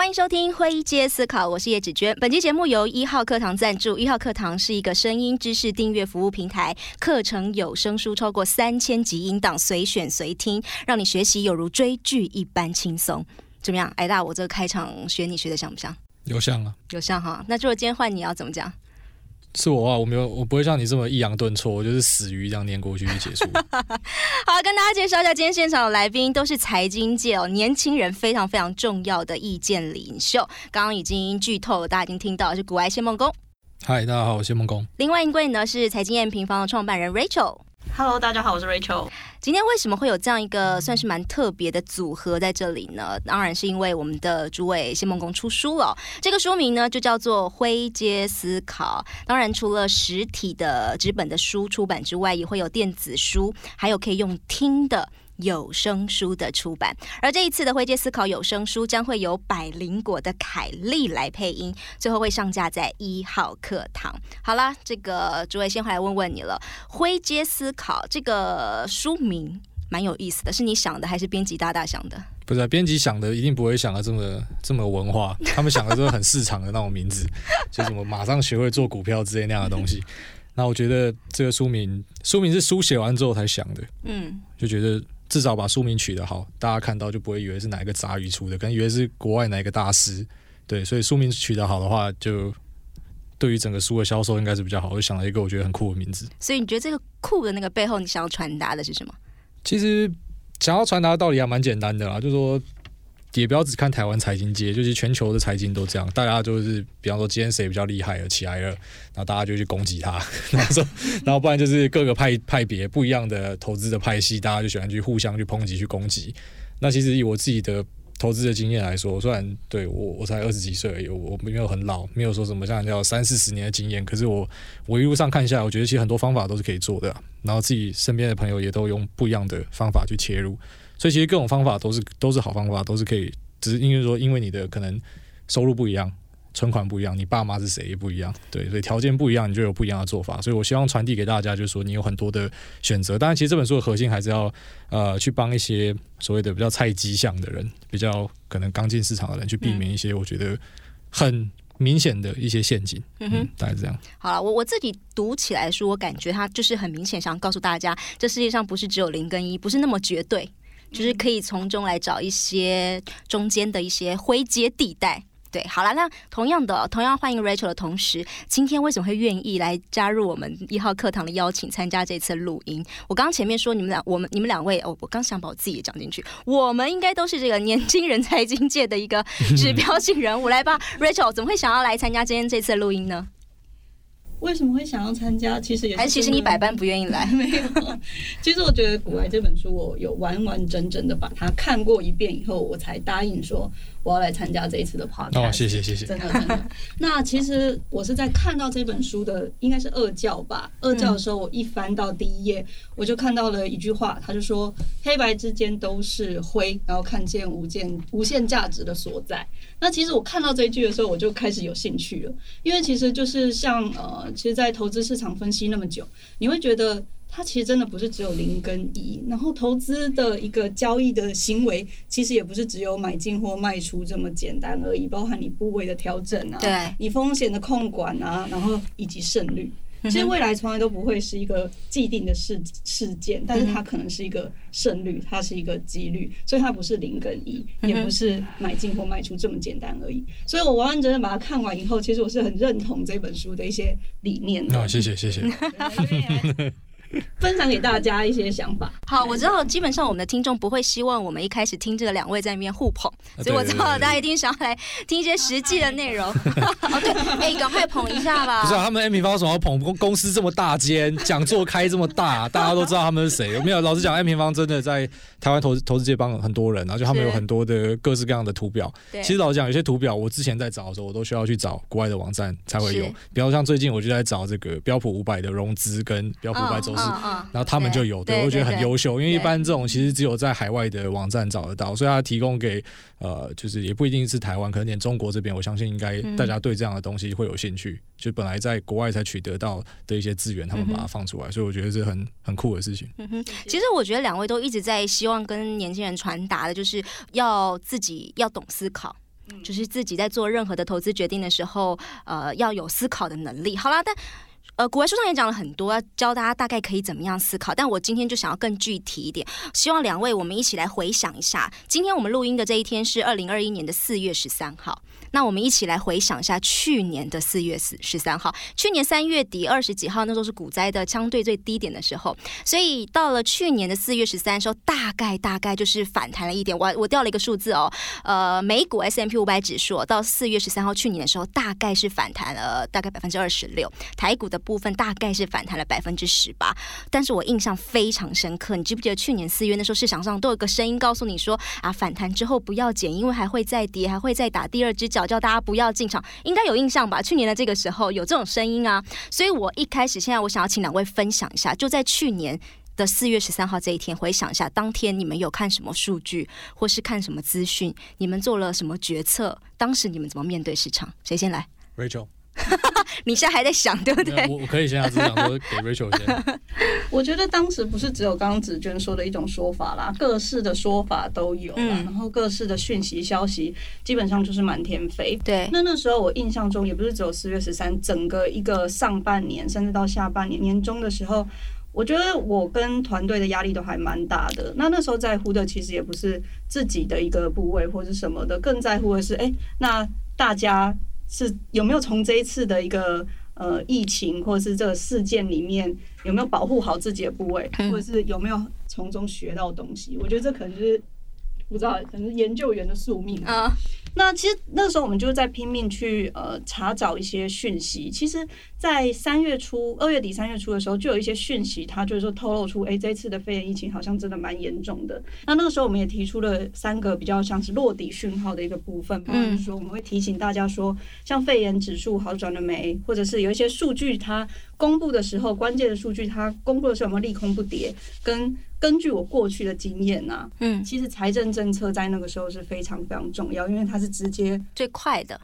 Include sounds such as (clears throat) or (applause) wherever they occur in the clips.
欢迎收听《灰阶思考》，我是叶芷娟。本期节目由一号课堂赞助。一号课堂是一个声音知识订阅服务平台，课程有声书超过三千集音档，随选随听，让你学习有如追剧一般轻松。怎么样，艾大？我这个开场学你学的像不像？有像啊，有像哈。那如果今天换你要怎么讲？是我啊，我没有，我不会像你这么抑扬顿挫，我就是死鱼这样念过去就结束。(laughs) 好，跟大家介绍一下，今天现场的来宾都是财经界哦，年轻人非常非常重要的意见领袖。刚刚已经剧透了，大家已经听到是古埃谢梦工。嗨，大家好，我谢梦工。另外一位呢是财经验平方的创办人 Rachel。Hello，大家好，我是 Rachel。今天为什么会有这样一个算是蛮特别的组合在这里呢？当然是因为我们的诸位谢梦工出书了。这个书名呢就叫做《灰阶思考》。当然，除了实体的纸本的书出版之外，也会有电子书，还有可以用听的。有声书的出版，而这一次的灰阶思考有声书将会由百灵果的凯丽来配音，最后会上架在一号课堂。好啦，这个诸位先回来问问你了，灰阶思考这个书名蛮有意思的，是你想的还是编辑大大想的？不是，啊编辑想的一定不会想的这么这么文化，他们想的都是很市场的那种名字，就什么马上学会做股票之类那样的东西。(laughs) 那我觉得这个书名，书名是书写完之后才想的，嗯，就觉得。至少把书名取得好，大家看到就不会以为是哪一个杂鱼出的，可能以为是国外哪一个大师。对，所以书名取得好的话，就对于整个书的销售应该是比较好。我就想了一个我觉得很酷的名字。所以你觉得这个酷的那个背后，你想要传达的是什么？其实想要传达的道理还蛮简单的啦，就是说。也不要只看台湾财经界，就是全球的财经都这样，大家就是，比方说今天谁比较厉害了起来了，然后大家就去攻击他，(laughs) 然后说，(laughs) 然后不然就是各个派派别不一样的投资的派系，大家就喜欢去互相去抨击去攻击。那其实以我自己的投资的经验来说，虽然对我我才二十几岁而已，我没有很老，没有说什么像叫三四十年的经验，可是我我一路上看下来，我觉得其实很多方法都是可以做的，然后自己身边的朋友也都用不一样的方法去切入。所以其实各种方法都是都是好方法，都是可以，只是因为说因为你的可能收入不一样，存款不一样，你爸妈是谁也不一样，对，所以条件不一样，你就有不一样的做法。所以我希望传递给大家，就是说你有很多的选择。当然，其实这本书的核心还是要呃去帮一些所谓的比较菜鸡向的人，比较可能刚进市场的人去避免一些我觉得很明显的一些陷阱。嗯哼，大概这样。好了，我我自己读起来书，我感觉它就是很明显想告诉大家，这世界上不是只有零跟一，不是那么绝对。就是可以从中来找一些中间的一些灰阶地带，对，好了，那同样的，同样欢迎 Rachel 的同时，今天为什么会愿意来加入我们一号课堂的邀请，参加这次录音？我刚刚前面说你们俩，我们你们两位，哦，我刚想把我自己也讲进去，我们应该都是这个年轻人财经 (laughs) 界的一个指标性人物，来吧，Rachel，怎么会想要来参加今天这次录音呢？为什么会想要参加？其实也还其实你百般不愿意来。(laughs) 没有，其实我觉得《古来》这本书，我有完完整整的把它看过一遍以后，我才答应说。我要来参加这一次的 podcast。哦，谢谢谢谢，真的真的。那其实我是在看到这本书的，应该是二教吧。二教的时候，我一翻到第一页，我就看到了一句话，他就说：“黑白之间都是灰，然后看见无限无限价值的所在。”那其实我看到这一句的时候，我就开始有兴趣了，因为其实就是像呃，其实，在投资市场分析那么久，你会觉得。它其实真的不是只有零跟一，然后投资的一个交易的行为，其实也不是只有买进或卖出这么简单而已，包含你部位的调整啊，对，你风险的控管啊，然后以及胜率。其实未来从来都不会是一个既定的事事件，但是它可能是一个胜率，它是一个几率，所以它不是零跟一，也不是买进或卖出这么简单而已。所以我完完整整把它看完以后，其实我是很认同这本书的一些理念的。啊，谢谢谢谢。(laughs) 分享给大家一些想法。好，我知道基本上我们的听众不会希望我们一开始听这个两位在那边互捧，所以我知道大家一定想要来听一些实际的内容。(laughs) 哦，对，哎，赶快捧一下吧。不是他们 M 平方为什么要捧公公司这么大间，讲座开这么大，大家都知道他们是谁。有没有，老实讲，M 平方真的在台湾投资投资界帮很多人，然后就他们有很多的各式各样的图表。其实老实讲，有些图表我之前在找的时候，我都需要去找国外的网站才会有。比方像最近我就在找这个标普五百的融资跟标普五百走。然后他们就有，对我觉得很优秀，因为一般这种其实只有在海外的网站找得到，所以他提供给呃，就是也不一定是台湾，可能连中国这边，我相信应该大家对这样的东西会有兴趣。就本来在国外才取得到的一些资源，他们把它放出来，所以我觉得是很很酷的事情。嗯哼，其实我觉得两位都一直在希望跟年轻人传达的，就是要自己要懂思考。就是自己在做任何的投资决定的时候，呃，要有思考的能力。好啦，但。呃，古外书上也讲了很多，教大家大概可以怎么样思考。但我今天就想要更具体一点，希望两位我们一起来回想一下，今天我们录音的这一天是二零二一年的四月十三号。那我们一起来回想一下去年的四月十十三号，去年三月底二十几号，那时候是股灾的相对最低点的时候，所以到了去年的四月十三的时候，大概大概就是反弹了一点。我我调了一个数字哦，呃，美股 S M P 五百指数到四月十三号去年的时候，大概是反弹了大概百分之二十六，台股的部分大概是反弹了百分之十八。但是我印象非常深刻，你记不记得去年四月那时候市场上都有个声音告诉你说啊，反弹之后不要减，因为还会再跌，还会再打第二只脚。叫大家不要进场，应该有印象吧？去年的这个时候有这种声音啊，所以我一开始现在我想要请两位分享一下，就在去年的四月十三号这一天，回想一下当天你们有看什么数据，或是看什么资讯，你们做了什么决策？当时你们怎么面对市场？谁先来？Rachel。你现在还在想 (laughs) 对不对？我我可以先，只是想说给 (laughs) Rachel 先。我觉得当时不是只有刚刚子娟说的一种说法啦，各式的说法都有，然后各式的讯息消息基本上就是满天飞。对，那那时候我印象中也不是只有四月十三，整个一个上半年，甚至到下半年年中的时候，我觉得我跟团队的压力都还蛮大的。那那时候在乎的其实也不是自己的一个部位或者什么的，更在乎的是，哎，那大家。是有没有从这一次的一个呃疫情或者是这个事件里面有没有保护好自己的部位，或者是有没有从中学到东西？我觉得这可能就是不知道，可能是研究员的宿命啊。那其实那个时候我们就是在拼命去呃查找一些讯息。其实，在三月初、二月底、三月初的时候，就有一些讯息，它就是说透露出，哎，这次的肺炎疫情好像真的蛮严重的。那那个时候我们也提出了三个比较像是落底讯号的一个部分，比方说我们会提醒大家说，像肺炎指数好转了没，或者是有一些数据它公布的时候，关键的数据它公布的时候有没有利空不跌，跟根据我过去的经验呐，嗯，其实财政政策在那个时候是非常非常重要，因为它是直接最快的。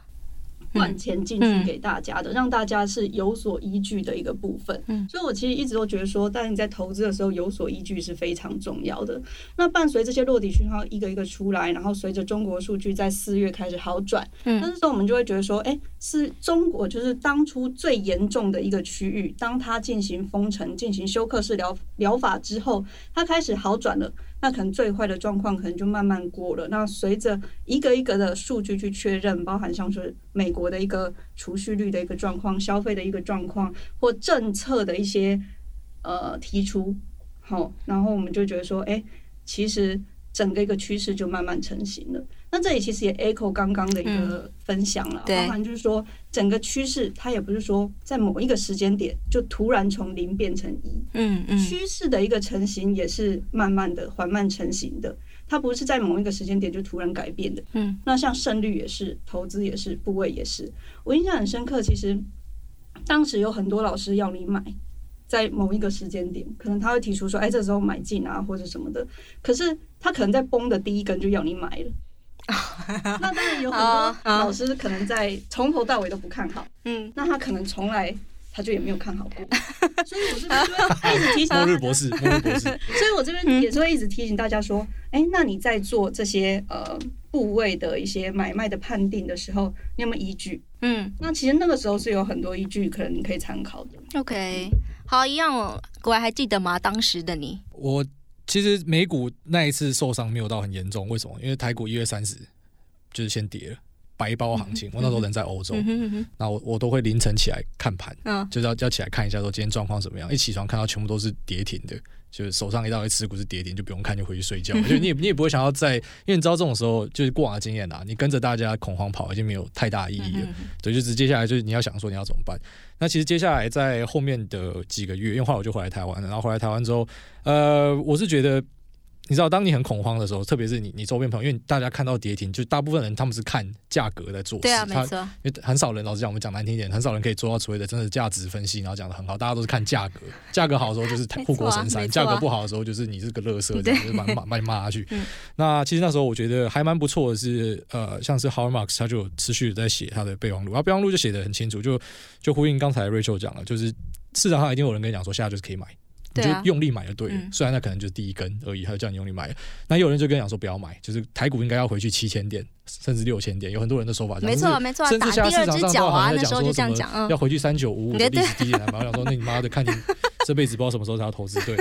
换钱进去给大家的，让大家是有所依据的一个部分。嗯，所以我其实一直都觉得说，当你在投资的时候有所依据是非常重要的。那伴随这些落地讯号一个一个出来，然后随着中国数据在四月开始好转，嗯，那时候我们就会觉得说，哎，是中国就是当初最严重的一个区域，当它进行封城、进行休克式疗疗法之后，它开始好转了。那可能最坏的状况可能就慢慢过了。那随着一个一个的数据去确认，包含像是美国的一个储蓄率的一个状况、消费的一个状况或政策的一些呃提出，好，然后我们就觉得说，哎，其实整个一个趋势就慢慢成型了。那这里其实也 echo 刚刚的一个分享了，包含就是说整个趋势，它也不是说在某一个时间点就突然从零变成一，嗯嗯，趋势的一个成型也是慢慢的缓慢成型的，它不是在某一个时间点就突然改变的，嗯，那像胜率也是，投资也是，部位也是，我印象很深刻，其实当时有很多老师要你买，在某一个时间点，可能他会提出说，哎，这时候买进啊或者什么的，可是他可能在崩的第一根就要你买了。(laughs) 那当然有很多老师可能在从头到尾都不看好，嗯，那他可能从来他就也没有看好过，(laughs) 所以我这边一直提醒末日博士，末日博士，(laughs) 所以我这边也是会一直提醒大家说，哎，那你在做这些呃部位的一些买卖的判定的时候，你有没有依据？嗯，那其实那个时候是有很多依据，可能你可以参考的。OK，好，一样，哦各位还记得吗？当时的你，我。其实美股那一次受伤没有到很严重，为什么？因为台股一月三十就是先跌了，白包行情。我那时候人在欧洲，那我我都会凌晨起来看盘，就是要要起来看一下说今天状况怎么样。一起床看到全部都是跌停的。就是手上一大堆持股是跌停，就不用看，就回去睡觉。就你也你也不会想要在，因为你知道这种时候就是过往的经验啦，你跟着大家恐慌跑已经没有太大意义了。对，就是接下来就是你要想说你要怎么办。那其实接下来在后面的几个月，因为后来我就回来台湾了，然后回来台湾之后，呃，我是觉得。你知道，当你很恐慌的时候，特别是你你周边朋友，因为大家看到跌停，就大部分人他们是看价格在做事。对啊，没错。因为很少人，老实讲，我们讲难听一点，很少人可以做到所谓的真的价值分析，然后讲的很好。大家都是看价格，价格好的时候就是 (laughs) 护国神山，价格不好的时候就是你是个乐色，这样就把把 (laughs) 把你骂下去。那其实那时候我觉得还蛮不错的，是呃，像是 Howard Marks，他就持续在写他的备忘录，然后备忘录就写的很清楚，就就呼应刚才 Rachel 讲了，就是市场上一定有人跟你讲说，现在就是可以买。你就用力买就对了。嗯虽然那可能就是第一根而已，他就叫你用力买。那也有人就跟你讲说不要买，就是台股应该要回去七千点甚至六千点，有很多人的说法这样。没错没错，甚至现在市场上都好像那时候就在讲说什么要，回去三九五五的历史低点来买。我想说，那你妈的，看你 (laughs) 这辈子不知道什么时候才要投资。对，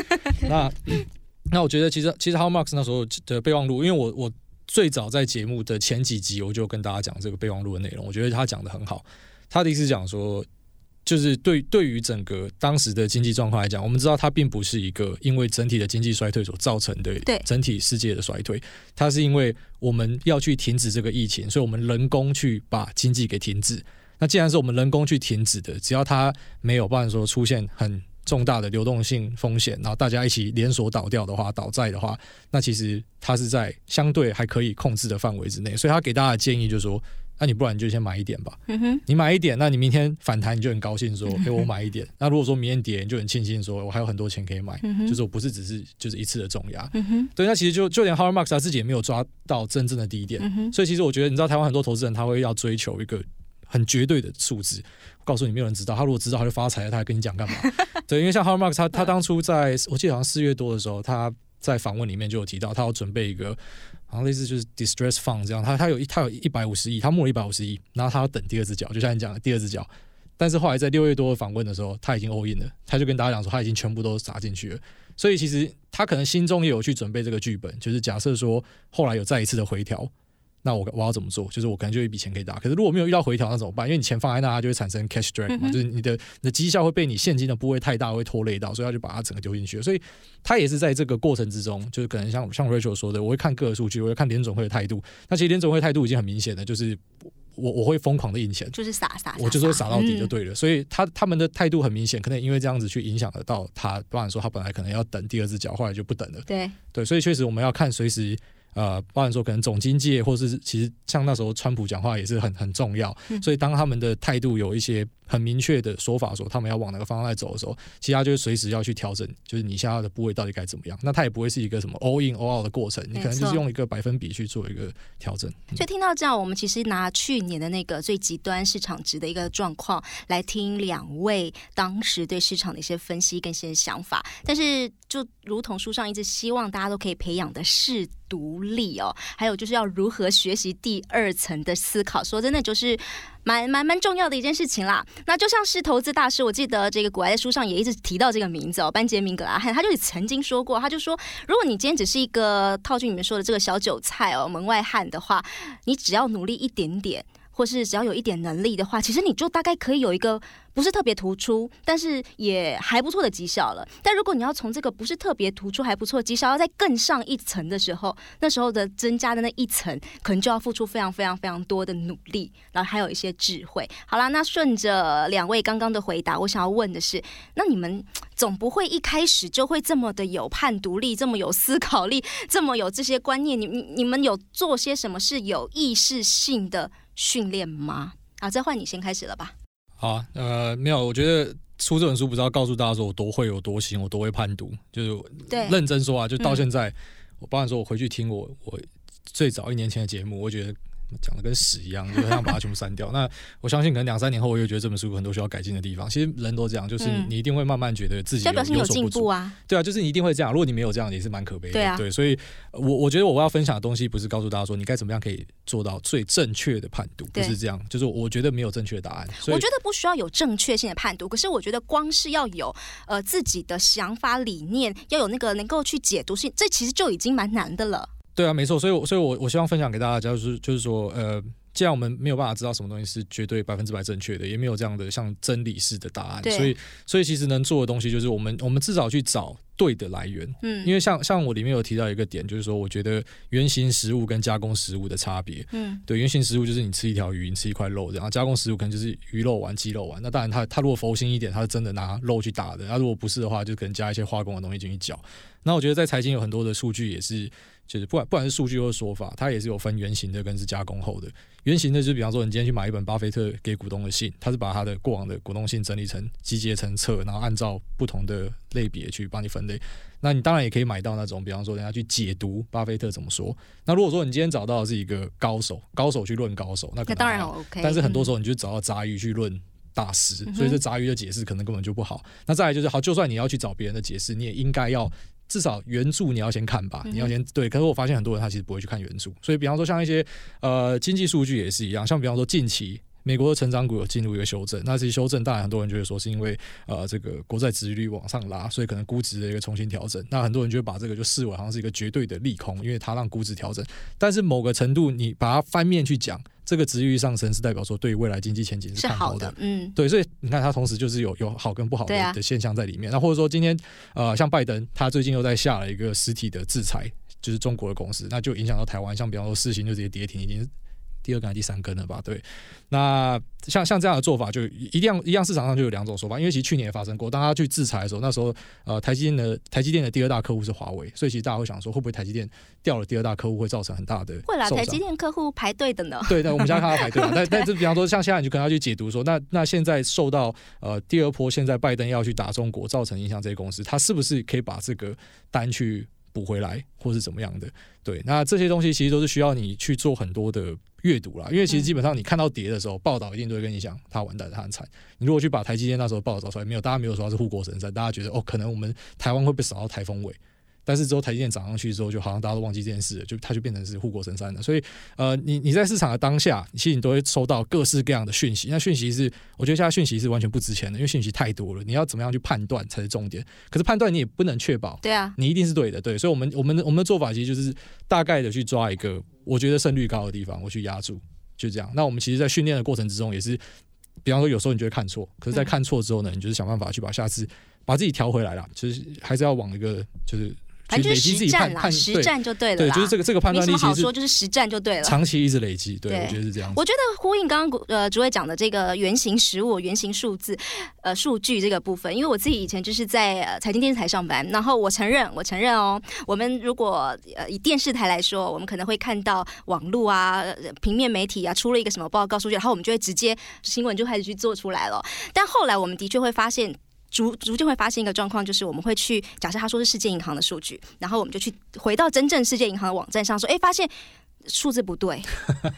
那 (clears throat) 那我觉得其实其实 How Marks 那时候的备忘录，因为我我最早在节目的前几集我就跟大家讲这个备忘录的内容，我觉得他讲的很好。他的意思讲说。就是对对于整个当时的经济状况来讲，我们知道它并不是一个因为整体的经济衰退所造成的对整体世界的衰退，它是因为我们要去停止这个疫情，所以我们人工去把经济给停止。那既然是我们人工去停止的，只要它没有办法说出现很重大的流动性风险，然后大家一起连锁倒掉的话，倒债的话，那其实它是在相对还可以控制的范围之内。所以他给大家的建议就是说，那你不然你就先买一点吧。嗯哼，你买一点，那你明天反弹你就很高兴说，(laughs) 哎、我买一点。那如果说明天跌，你就很庆幸说，我还有很多钱可以买，就是我不是只是就是一次的重压。嗯哼，对，那其实就就连 Howard Marks 他自己也没有抓到真正的低点，所以其实我觉得，你知道台湾很多投资人他会要追求一个很绝对的数字，我告诉你没有人知道，他如果知道他就发财了，他还跟你讲干嘛？(laughs) 对，因为像 Howard Marks 他他当初在我记得好像四月多的时候，他在访问里面就有提到，他要准备一个好像类似就是 distress fund 这样，他他有一他有一百五十亿，他募了一百五十亿，然后他要等第二只脚，就像你讲的第二只脚。但是后来在六月多访问的时候，他已经 all in 了，他就跟大家讲说他已经全部都砸进去了。所以其实他可能心中也有去准备这个剧本，就是假设说后来有再一次的回调，那我我要怎么做？就是我可能就有一笔钱可以打。可是如果没有遇到回调，那怎么办？因为你钱放在那，它就会产生 cash drag 嘛，嗯就是你的你的绩效会被你现金的部位太大会拖累到，所以他就把它整个丢进去。所以他也是在这个过程之中，就是可能像像 Rachel 说的，我会看各个数据，我会看联总会的态度。那其实联总会态度已经很明显的，就是我我会疯狂的印钱。就是撒撒，我就是会撒到底就嗯对了，所以他他们的态度很明显，可能因为这样子去影响得到他，不然说他本来可能要等第二只脚，后来就不等了。对，对，所以确实我们要看随时呃，包含说可能总经济，或是其实像那时候川普讲话也是很很重要，嗯所以当他们的态度有一些很明确的说法说他们要往哪个方向在走的时候，其他就是随时要去调整，就是你现在的部位到底该怎么样。那它也不会是一个什么 all in all out 的过程，你可能就是用一个百分比去做一个调整。所以听到这样，我们其实拿去年的那个最极端市场值的一个状况来听两位当时对市场的一些分析跟一些想法，但是就如同书上一直希望大家都可以培养的是独立哦，还有就是要如何学习第二层的思考，说真的就是。蛮蛮蛮重要的一件事情啦。那就像是投资大师，我记得这个古埃在书上也一直提到这个名字哦，班杰明·格拉汉，他就曾经说过，他就说，如果你今天只是一个套句你们说的这个小韭菜哦，门外汉的话，你只要努力一点点。或是只要有一点能力的话，其实你就大概可以有一个不是特别突出，但是也还不错的绩效了。但如果你要从这个不是特别突出还不错绩效，要再更上一层的时候，那时候的增加的那一层，可能就要付出非常非常非常多的努力，然后还有一些智慧。好啦，那顺着两位刚刚的回答，我想要问的是，那你们总不会一开始就会这么的有判独立，这么有思考力，这么有这些观念？你你你们有做些什么是有意识性的？训练吗？啊，再换你先开始了吧。好啊，呃，没有，我觉得出这本书不是要告诉大家说我多会有多行，我多会判读，就是对认真说啊，就到嗯现在，我包含说我回去听我我最早一年前的节目，我觉得讲的跟屎一样，就很想把它全部删掉。(laughs) 那我相信可能两三年后，我又觉得这本书有很多需要改进的地方。其实人都这样，就是嗯你一定会慢慢觉得自己有。进步啊。对啊，就是你一定会这样。如果你没有这样，也是蛮可悲的。对啊所以呃我我觉得我要分享的东西，不是告诉大家说你该怎么样可以做到最正确的判读，不是这样。就是我觉得没有正确的答案。我觉得不需要有正确性的判读，可是我觉得光是要有呃自己的想法理念，要有那个能够去解读性，这其实就已经蛮难的了。对啊，没错，所以我，所以我我希望分享给大家，就是就是说，呃，既然我们没有办法知道什么东西是绝对百分之百正确的，也没有这样的像真理式的答案，所以，所以其实能做的东西就是我们我们至少去找对的来源，嗯，因为像像我里面有提到一个点，就是说，我觉得原型食物跟加工食物的差别，嗯对，原型食物就是你吃一条鱼，你吃一块肉，然后加工食物可能就是鱼肉丸、鸡肉丸。那当然它，它如果佛心一点，它是真的拿肉去打的；那如果不是的话，就可能加一些化工的东西进去搅。那我觉得在财经有很多的数据也是，就是不管不管是数据或者说法，它也是有分原型的跟是加工后的。原型的就是比方说，你今天去买一本巴菲特给股东的信，他是把他的过往的股东信整理成集结成册，然后按照不同的类别去帮你分类。那你当然也可以买到那种，比方说人家去解读巴菲特怎么说。那如果说你今天找到的是一个高手，高手去论高手，那可能那当然好 OK，但是很多时候、你就找到杂鱼去论大师，所以这杂鱼的解释可能根本就不好。那再来就是好，就算你要去找别人的解释，你也应该要至少原著你要先看吧，你要先对。可是我发现很多人他其实不会去看原著，所以比方说像一些呃经济数据也是一样，像比方说近期。美国的成长股有进入一个修正，那这些修正当然很多人就会说是因为呃这个国债殖利率往上拉，所以可能估值的一个重新调整。那很多人就会把这个就视为好像是一个绝对的利空，因为它让估值调整。但是某个程度你把它翻面去讲，这个殖利率上升是代表说对未来经济前景是看好好的，嗯，对，所以你看，它同时就是有有好跟不好的、啊的现象在里面。那或者说今天呃，像拜登，他最近又在下了一个实体的制裁，就是中国的公司，那就影响到台湾。像比方说四星就直接跌停，已经是第二根第三根了吧？对，那像像这样的做法，就一样一样，市场上就有两种说法。因为其实去年也发生过，当他去制裁的时候，那时候呃，台积电的台积电的第二大客户是华为，所以其实大家会想说，会不会台积电掉了第二大客户，会造成很大的会啦，台积电客户排队的呢。对，那我们现在看到排队嘛，但但是比方说，像现在你就可能要去解读说，那那现在受到呃第二波，现在拜登要去打中国，造成影响这些公司，他是不是可以把这个单去补回来，或是怎么样的？对，那这些东西其实都是需要你去做很多的阅读啦，因为其实基本上你看到跌的时候，报道一定都会跟你讲他完蛋，他很惨。你如果去把台积电那时候报道找出来，没有，大家没有说他是护国神山，大家觉得哦，可能我们台湾会被扫到台风尾。但是之后台积电涨上去之后，就好像大家都忘记这件事了，就它就变成是护国神山了。所以呃，你你在市场的当下，其实你都会收到各式各样的讯息。那讯息是，我觉得现在讯息是完全不值钱的，因为讯息太多了。你要怎么样去判断才是重点？可是判断你也不能确保对啊，你一定是对的，对。所以我们我们的我们的做法其实就是大概的去抓一个我觉得胜率高的地方，我去压住，就这样。那我们其实，在训练的过程之中，也是，比方说有时候你就会看错，可是，在看错之后呢，你就是想办法去把下次把自己调回来了，就是还是要往一个就是反正就是去累积自己实战啦，实战就对了对，啦。就是这个这个判没断力么好说，就是实战就对了。长期一直累积，对对我觉得是这样。我觉得呼应刚刚呃主委讲的这个原型实物、原型数字、呃数据这个部分，因为我自己以前就是在呃财经电视台上班，然后我承认，我承认哦，我们如果呃以电视台来说，我们可能会看到网络啊、呃平面媒体啊出了一个什么报告数据，然后我们就会直接新闻就开始去做出来了。但后来我们的确会发现。逐逐渐会发现一个状况，就是我们会去假设他说是世界银行的数据，然后我们就去回到真正世界银行的网站上说，哎，发现数字不对，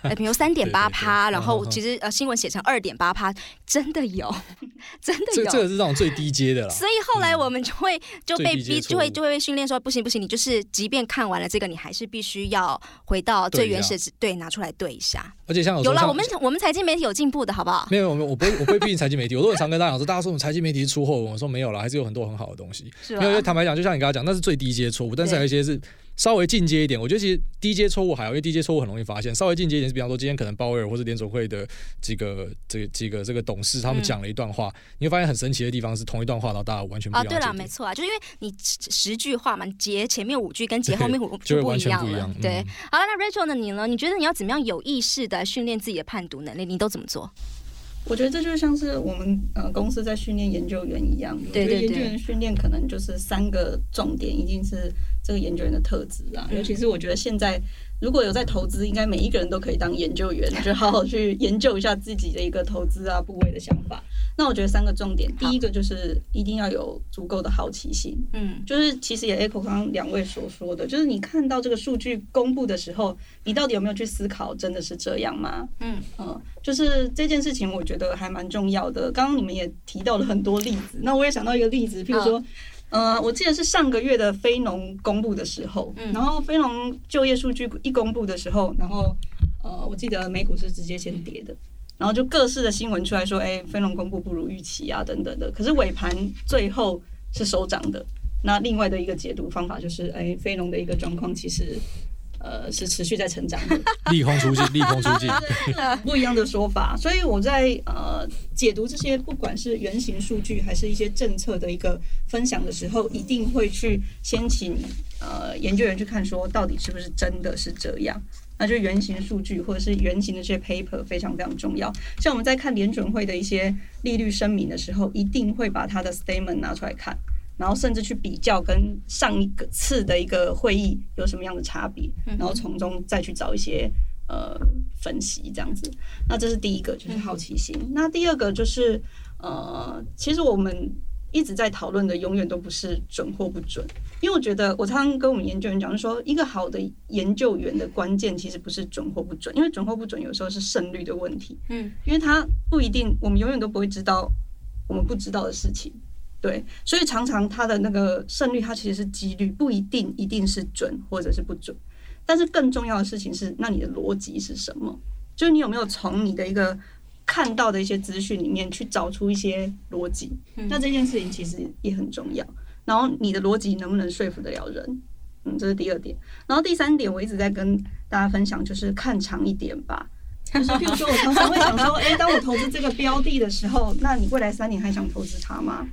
呃，(laughs) 比如三点八趴，然后其实呃新闻写成二点八趴，真的有，(laughs) 真的有。这这个是那种最低阶的了。所以后来我们就会就被逼，就会就会被训练说，不行不行，你就是即便看完了这个，你还是必须要回到最原始的对拿出来对一下。而且像有时有啦，候像我们我们财经媒体有进步的好不好？没有，我们我不会，我不会批评财经媒体，我都很常跟大家讲说，大家说我们财经媒体是出货，我说没有了，还是有很多很好的东西。是没有，因为？坦白讲，就像你刚刚讲，那是最低阶错误，但是还有一些是稍微进阶一点。我觉得其实低阶错误还好，因为低阶错误很容易发现。稍微进阶一点是，比方说今天可能鲍威尔或是联总会的几个这几个这个董事他们嗯讲了一段话，你会发现很神奇的地方是同一段话，然后大家完全不一啊，对了，样的解读。没错啊，就是因为你十十句话嘛，截前面五句跟 (laughs) 截后面五就完不一样全不一样。。了对嗯，好了，那 Rachel 呢？你呢？你觉得你要怎么样有意识的训练自己的判读能力？你都怎么做？我觉得这就像是我们呃公司在训练研究员一样。对对对我觉得研究员训练可能就是三个重点，一定是这个研究员的特质啊。嗯尤其是我觉得现在如果有在投资，应该每一个人都可以当研究员，就好好去研究一下自己的一个投资啊部位的想法。那我觉得三个重点，第一个就是一定要有足够的好奇心。嗯，就是其实也 echo 刚刚两位所说的，就是你看到这个数据公布的时候，你到底有没有去思考，真的是这样吗？嗯嗯，就是这件事情，我觉得还蛮重要的。刚刚你们也提到了很多例子，那我也想到一个例子，譬如说。呃，我记得是上个月的非农公布的时候，嗯然后非农就业数据一公布的时候，然后呃，我记得美股是直接先跌的，然后就各式的新闻出来说，哎，非农公布不如预期啊，等等的。可是尾盘最后是收涨的。那另外的一个解读方法就是，哎，非农的一个状况其实呃是持续在成长的。(laughs) 利空出尽，利空出尽。(laughs) 不一样的说法，所以我在呃解读这些不管是原型数据还是一些政策的一个分享的时候，一定会去先请呃研究员去看说到底是不是真的是这样。那就原型数据或者是原型的这些 paper 非常非常重要。像我们在看联准会的一些利率声明的时候，一定会把它的 statement 拿出来看，然后甚至去比较跟上一个次的一个会议有什么样的差别，然后从中再去找一些呃分析这样子。那这是第一个，就是好奇心。那第二个就是呃，其实我们一直在讨论的永远都不是准或不准，因为我觉得我常常跟我们研究员讲，说一个好的研究员的关键其实不是准或不准，因为准或不准有时候是胜率的问题，嗯，因为他不一定，我们永远都不会知道我们不知道的事情，对，所以常常他的那个胜率它其实是几率，不一定一定是准或者是不准，但是更重要的事情是，那你的逻辑是什么？就是你有没有从你的一个看到的一些资讯里面去找出一些逻辑？那这件事情其实也很重要。然后你的逻辑能不能说服得了人？嗯，这是第二点。然后第三点，我一直在跟大家分享，就是看长一点吧。就是譬如说，我常常会想说，诶，当我投资这个标的的时候，那你未来三年还想投资它吗？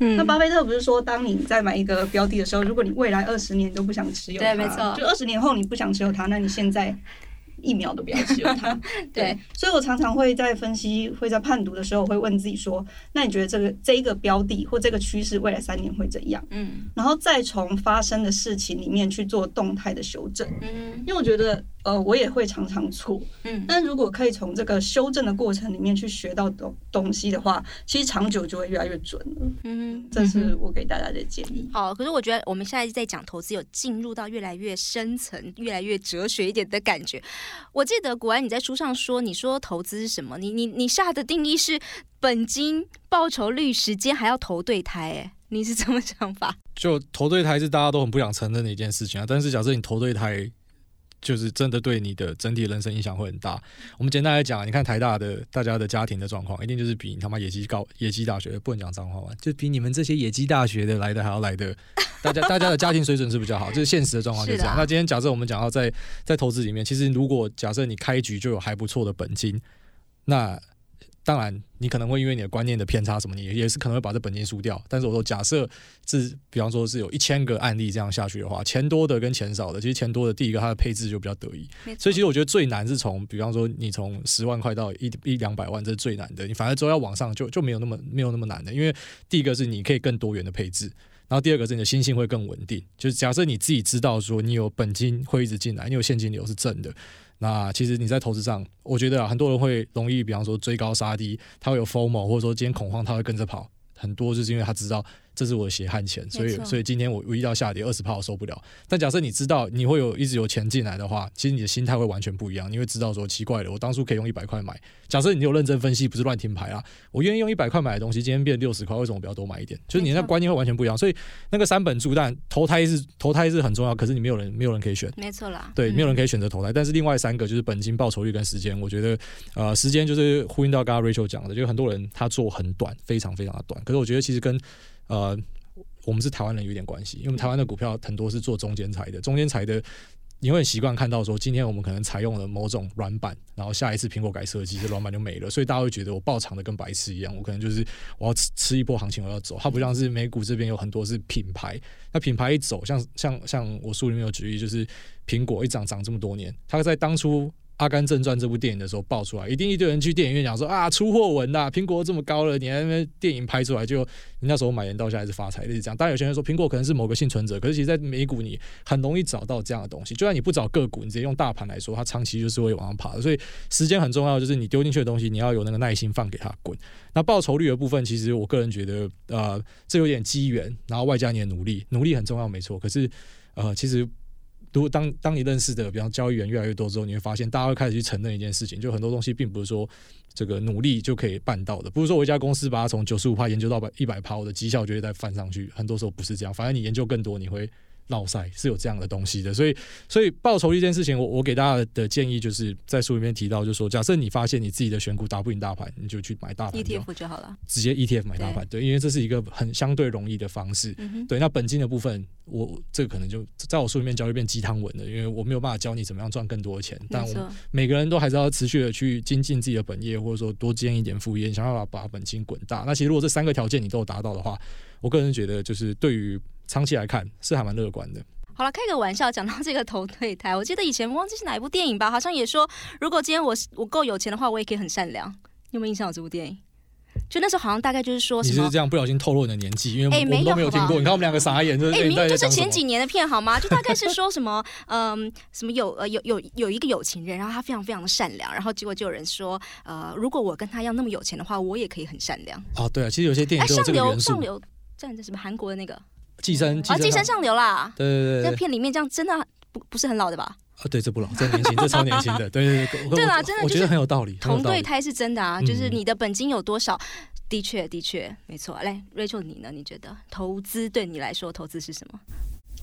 嗯那巴菲特不是说，当你在买一个标的的时候，如果你未来二十年都不想持有它，对没错就二十年后你不想持有它，那你现在一秒都不要持有它。(laughs) 对，所以我常常会在分析、会在判读的时候，我会问自己说：那你觉得这个这一个标的或这个趋势未来三年会怎样？嗯然后再从发生的事情里面去做动态的修正。嗯因为我觉得，呃，我也会常常错，嗯，但如果可以从这个修正的过程里面去学到东东西的话，其实长久就会越来越准了。嗯。这是我给大家的建议。好，可是我觉得我们现在在讲投资，有进入到越来越深层、越来越哲学一点的感觉。我记得古安你在书上说，你说投资是什么？你你你下的定义是本金、报酬率、时间，还要投对胎。哎，你是怎么想法？就投对胎是大家都很不想承认的一件事情啊。但是假设你投对胎，就是真的对你的整体人生影响会很大。我们简单来讲啊，你看台大的大家的家庭的状况，一定就是比你他妈野鸡高野鸡大学不能讲脏话吧，就比你们这些野鸡大学的来的还要来的，大家大家的家庭水准是比较好，这是现实的状况就是这样。那今天假设我们讲到在在投资里面，其实如果假设你开局就有还不错的本金，那当然，你可能会因为你的观念的偏差什么，你也是可能会把这本金输掉。但是我说，假设是比方说是有一千个案例这样下去的话，钱多的跟钱少的，其实钱多的第一个它的配置就比较得意。所以其实我觉得最难是从，比方说你从十万块到一一两百万，这是最难的。你反而之后要往上就就没有那么没有那么难的，因为第一个是你可以更多元的配置。然后第二个是你的心性会更稳定，就是假设你自己知道说你有本金会一直进来，你有现金流是正的，那其实你在投资上，我觉得，很多人会容易，比方说追高杀低，他会有 FOMO，或者说今天恐慌，他会跟着跑。很多就是因为他知道这是我的血汗钱，所以所以今天我我遇到下跌二十趴我受不了。但假设你知道你会有一直有钱进来的话，其实你的心态会完全不一样。你会知道说奇怪了，我当初可以用一百块买。假设你有认真分析，不是乱听牌啊，我愿意用一百块买的东西，今天变六十块，为什么不要多买一点？就是你那观念会完全不一样。所以那个三本柱但投胎是投胎是很重要，可是你没有人没有人可以选。没错啦，对，没有人。可以选择投胎，但是另外三个就是本金、报酬率跟时间，我觉得呃，时间就是呼应到刚刚 Rachel 讲的，就很多人他做很短，非常非常的短，可是我觉得其实跟呃我们是台湾人有点关系，因为我们台湾的股票很多是做中间财的，中间财的。你会很习惯看到说，今天我们可能采用了某种软板，然后下一次苹果改设计，这软板就没了，所以大家会觉得我爆长的跟白痴一样，我可能就是我要吃吃一波行情，我要走。它不像是美股这边有很多是品牌，那品牌一走，像像像我书里面有举例，就是苹果一涨涨这么多年，它在当初《阿甘正传》这部电影的时候爆出来，一定一堆人去电影院讲说啊，出货文呐、苹果这么高了，你还没电影拍出来就你那时候买人到现在是发财，类似这样。当然有些人说苹果可能是某个幸存者，可是其实在美股你很容易找到这样的东西，就算你不找个股，你直接用大盘来说，它长期就是会往上爬的。所以时间很重要，就是你丢进去的东西，你要有那个耐心放给它滚。那报酬率的部分，其实我个人觉得，呃，这有点机缘，然后外加你的努力，努力很重要，没错。可是，呃，其实如果当当你认识的，比方交易员越来越多之后，你会发现，大家会开始去承认一件事情，就很多东西并不是说这个努力就可以办到的。不是说我一家公司把它从九十五趴研究到百一百趴，我的绩效就会再翻上去。很多时候不是这样，反正你研究更多，你会。绕赛是有这样的东西的，所以所以报酬率这件事情，我我给大家的建议就是在书里面提到，就是说，假设你发现你自己的选股打不赢大盘，你就去买大盘 ETF 就好了。直接 ETF 买大盘，对，因为这是一个很相对容易的方式。对，那本金的部分，我这个可能就在我书里面教一遍鸡汤文了，因为我没有办法教你怎么样赚更多的钱。但我每个人都还是要持续的去精进自己的本业，或者说多兼一点副业，想办法把本金滚大。那其实如果这三个条件你都有达到的话，我个人觉得就是对于长期来看是还蛮乐观的。好了，开个玩笑，讲到这个投对胎，我记得以前忘记是哪一部电影吧，好像也说，如果今天我我够有钱的话，我也可以很善良。你有没有印象有这部电影？就那时候好像大概就是说什么你是这。样不小心透露你的年纪，因为我哎们都没有听过。你看我们两个傻眼，就是前几年的片好吗？就大概是说什么，(laughs) 嗯，什么有呃有有有一个有情人，然后他非常非常的善良，然后结果就有人说，呃，如果我跟他一样那么有钱的话，我也可以很善良。哦，对啊，其实有些电哎，影都有上流这个元素上。流站在什么韩国的那个寄生啊，寄生上，流啦，对对对对，在片里面这样真的不不是很老的吧？啊，对，这不老，这年轻，这超年轻的，(laughs) 对对对，我对啦我我觉得真的就是很有道理。同对胎是真的啊，嗯就是你的本金有多少。的确，的确，没错。来，Rachel，你呢？你觉得投资对你来说，投资是什么？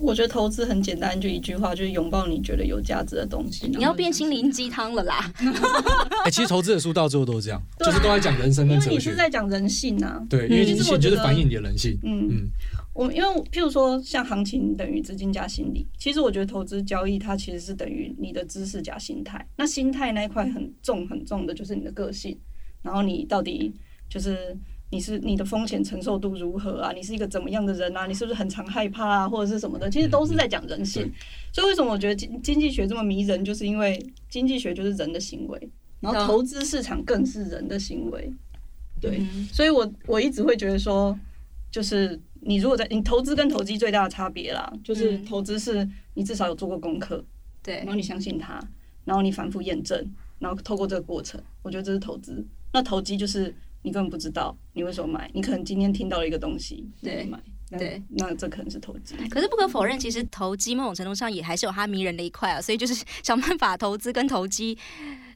我觉得投资很简单，就一句话，就是拥抱你觉得有价值的东西。你要变心灵鸡汤了啦！(laughs) 哎，其实投资的书到最后都是这样，啊就是都在讲人生跟哲学因为你是。在讲人性啊。对，因为嗯你性其实我觉得就是反映你的人性。嗯，嗯，我因为譬如说像行情等于资金加心理，其实我觉得投资交易它其实是等于你的知识加心态。那心态那一块很重很重的就是你的个性，然后你到底就是你是你的风险承受度如何啊？你是一个怎么样的人啊？你是不是很常害怕啊，或者是什么的？其实都是在讲人性。对所以为什么我觉得经经济学这么迷人，就是因为经济学就是人的行为，然后投资市场更是人的行为。对，嗯所以我我一直会觉得说，就是你如果在你投资跟投机最大的差别啦，就是嗯投资是你至少有做过功课，对然后你相信它，然后你反复验证，然后透过这个过程，我觉得这是投资。那投机就是你根本不知道你为什么买，你可能今天听到了一个东西，对你买，那对，那这可能是投机。可是不可否认，其实投机某种程度上也还是有它迷人的一块啊，所以就是想办法投资跟投机。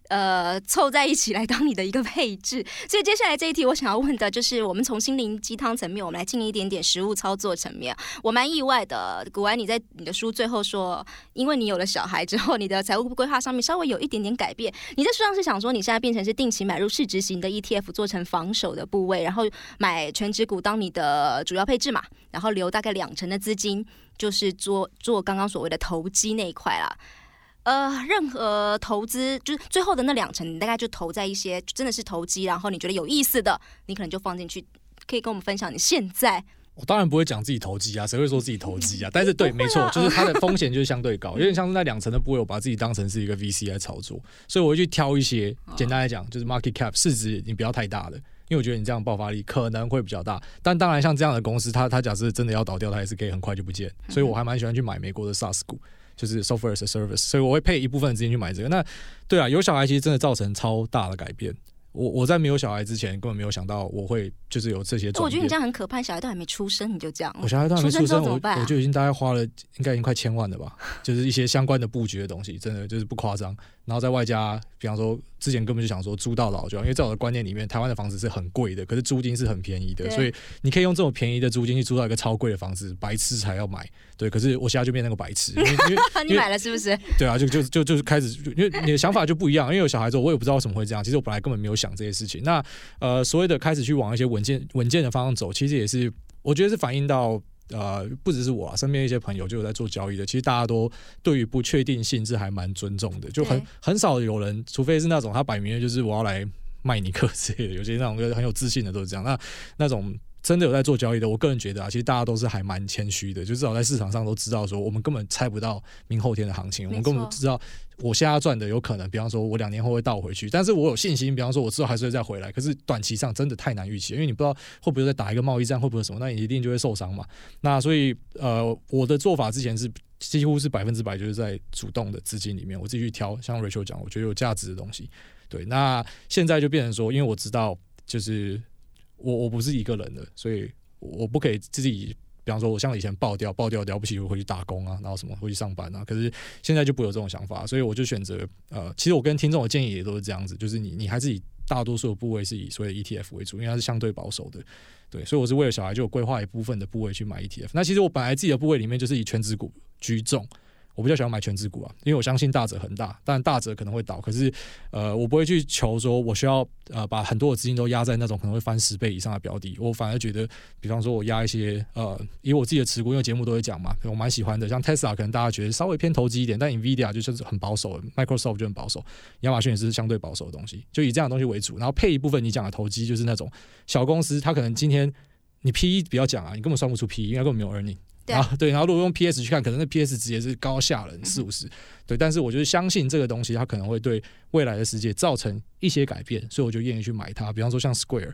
呃，凑在一起来当你的一个配置。(laughs) 所以接下来这一题，我想要问的就是，我们从心灵鸡汤层面，我们来进一点点实物操作层面。我蛮意外的，古玩你在你的书最后说，因为你有了小孩之后，你的财务规划上面稍微有一点点改变。你在书上是想说，你现在变成是定期买入市值型的 ETF，做成防守的部位，然后买全职股当你的主要配置嘛，然后留大概两成的资金，就是做做刚刚所谓的投机那一块啦。呃，任何投资就是最后的那两成，你大概就投在一些真的是投机，然后你觉得有意思的，你可能就放进去。可以跟我们分享你现在我当然不会讲自己投机啊，(laughs) 谁会说自己投机啊？但是对，没错，(laughs) 就是它的风险就是相对高，有点像是那两层的部位，我把自己当成是一个 VC 来操作，所以我会去挑一些，简单来讲就是 market cap 市值你不要太大的。因为我觉得你这样爆发力可能会比较大，但当然像这样的公司，它它假设真的要倒掉，它也是可以很快就不见，所以我还蛮喜欢去买美国的 SaaS 股，就是 software as a service，所以我会配一部分的资金去买这个。那对啊，有小孩其实真的造成超大的改变。我我在没有小孩之前根本没有想到我会就是有这些。我觉得你这样很可怕，小孩都还没出生你就这样，我小孩都还没出生，我就已经大概花了应该已经快千万了吧，就是一些相关的布局的东西，真的就是不夸张。然后在外加，比方说之前根本就想说租到老就好，因为在我的观念里面，台湾的房子是很贵的，可是租金是很便宜的，所以你可以用这种便宜的租金去租到一个超贵的房子，白痴才要买。对，可是我现在就变那个白痴，因为 (laughs) 你买了是不是？对啊，就就就就是开始，因为你的想法就不一样。因为有小孩之后，我也不知道为什么会这样。其实我本来根本没有想这些事情。那呃，所谓的开始去往一些稳健稳健的方向走，其实也是我觉得是反映到呃，不只是我啊，身边一些朋友就有在做交易的。其实大家都对于不确定性是还蛮尊重的，就很很少有人，除非是那种他摆明了就是我要来卖你 (laughs) 课之类的。有些那种就是很有自信的都是这样。那那种。真的有在做交易的，我个人觉得啊，其实大家都是还蛮谦虚的，就至少在市场上都知道说，我们根本猜不到明后天的行情，我们根本不知道我现在赚的有可能，比方说我两年后会倒回去，但是我有信心，比方说我之后还是会再回来，可是短期上真的太难预期，因为你不知道会不会再打一个贸易战，会不会什么，那你一定就会受伤嘛。那所以呃，我的做法之前是几乎是百分之百就是在主动的资金里面，我自己去挑，像 Rachel 讲，我觉得有价值的东西。对，那现在就变成说，因为我知道就是我我不是一个人的，所以我不可以自己。比方说，我像以前爆掉，爆掉了不起，我回去打工啊，然后什么回去上班啊。可是现在就不有这种想法，所以我就选择呃，其实我跟听众的建议也都是这样子，就是你你还是以大多数的部位是以所谓 ETF 为主，因为它是相对保守的。对，所以我是为了小孩就规划一部分的部位去买 ETF。那其实我本来自己的部位里面就是以全指股居重。我比较喜欢买全指股啊，因为我相信大者恒大，但大者可能会倒。可是，呃，我不会去求说我需要呃把很多的资金都压在那种可能会翻十倍以上的标的。我反而觉得，比方说我压一些呃，以我自己的持股，因为节目都会讲嘛，我蛮喜欢的。像 Tesla 可能大家觉得稍微偏投机一点，但 Nvidia 就是很保守，Microsoft 就很保守，亚马逊也是相对保守的东西，就以这样的东西为主，然后配一部分你讲的投机，就是那种小公司，它可能今天你 P E 不要讲啊，你根本算不出 P E，因为根本没有 earning。对然后对，然后如果用 PS 去看，可能那 PS 值也是高吓人四五十，对。但是我就是相信这个东西，它可能会对未来的世界造成一些改变，所以我就愿意去买它。比方说像 Square，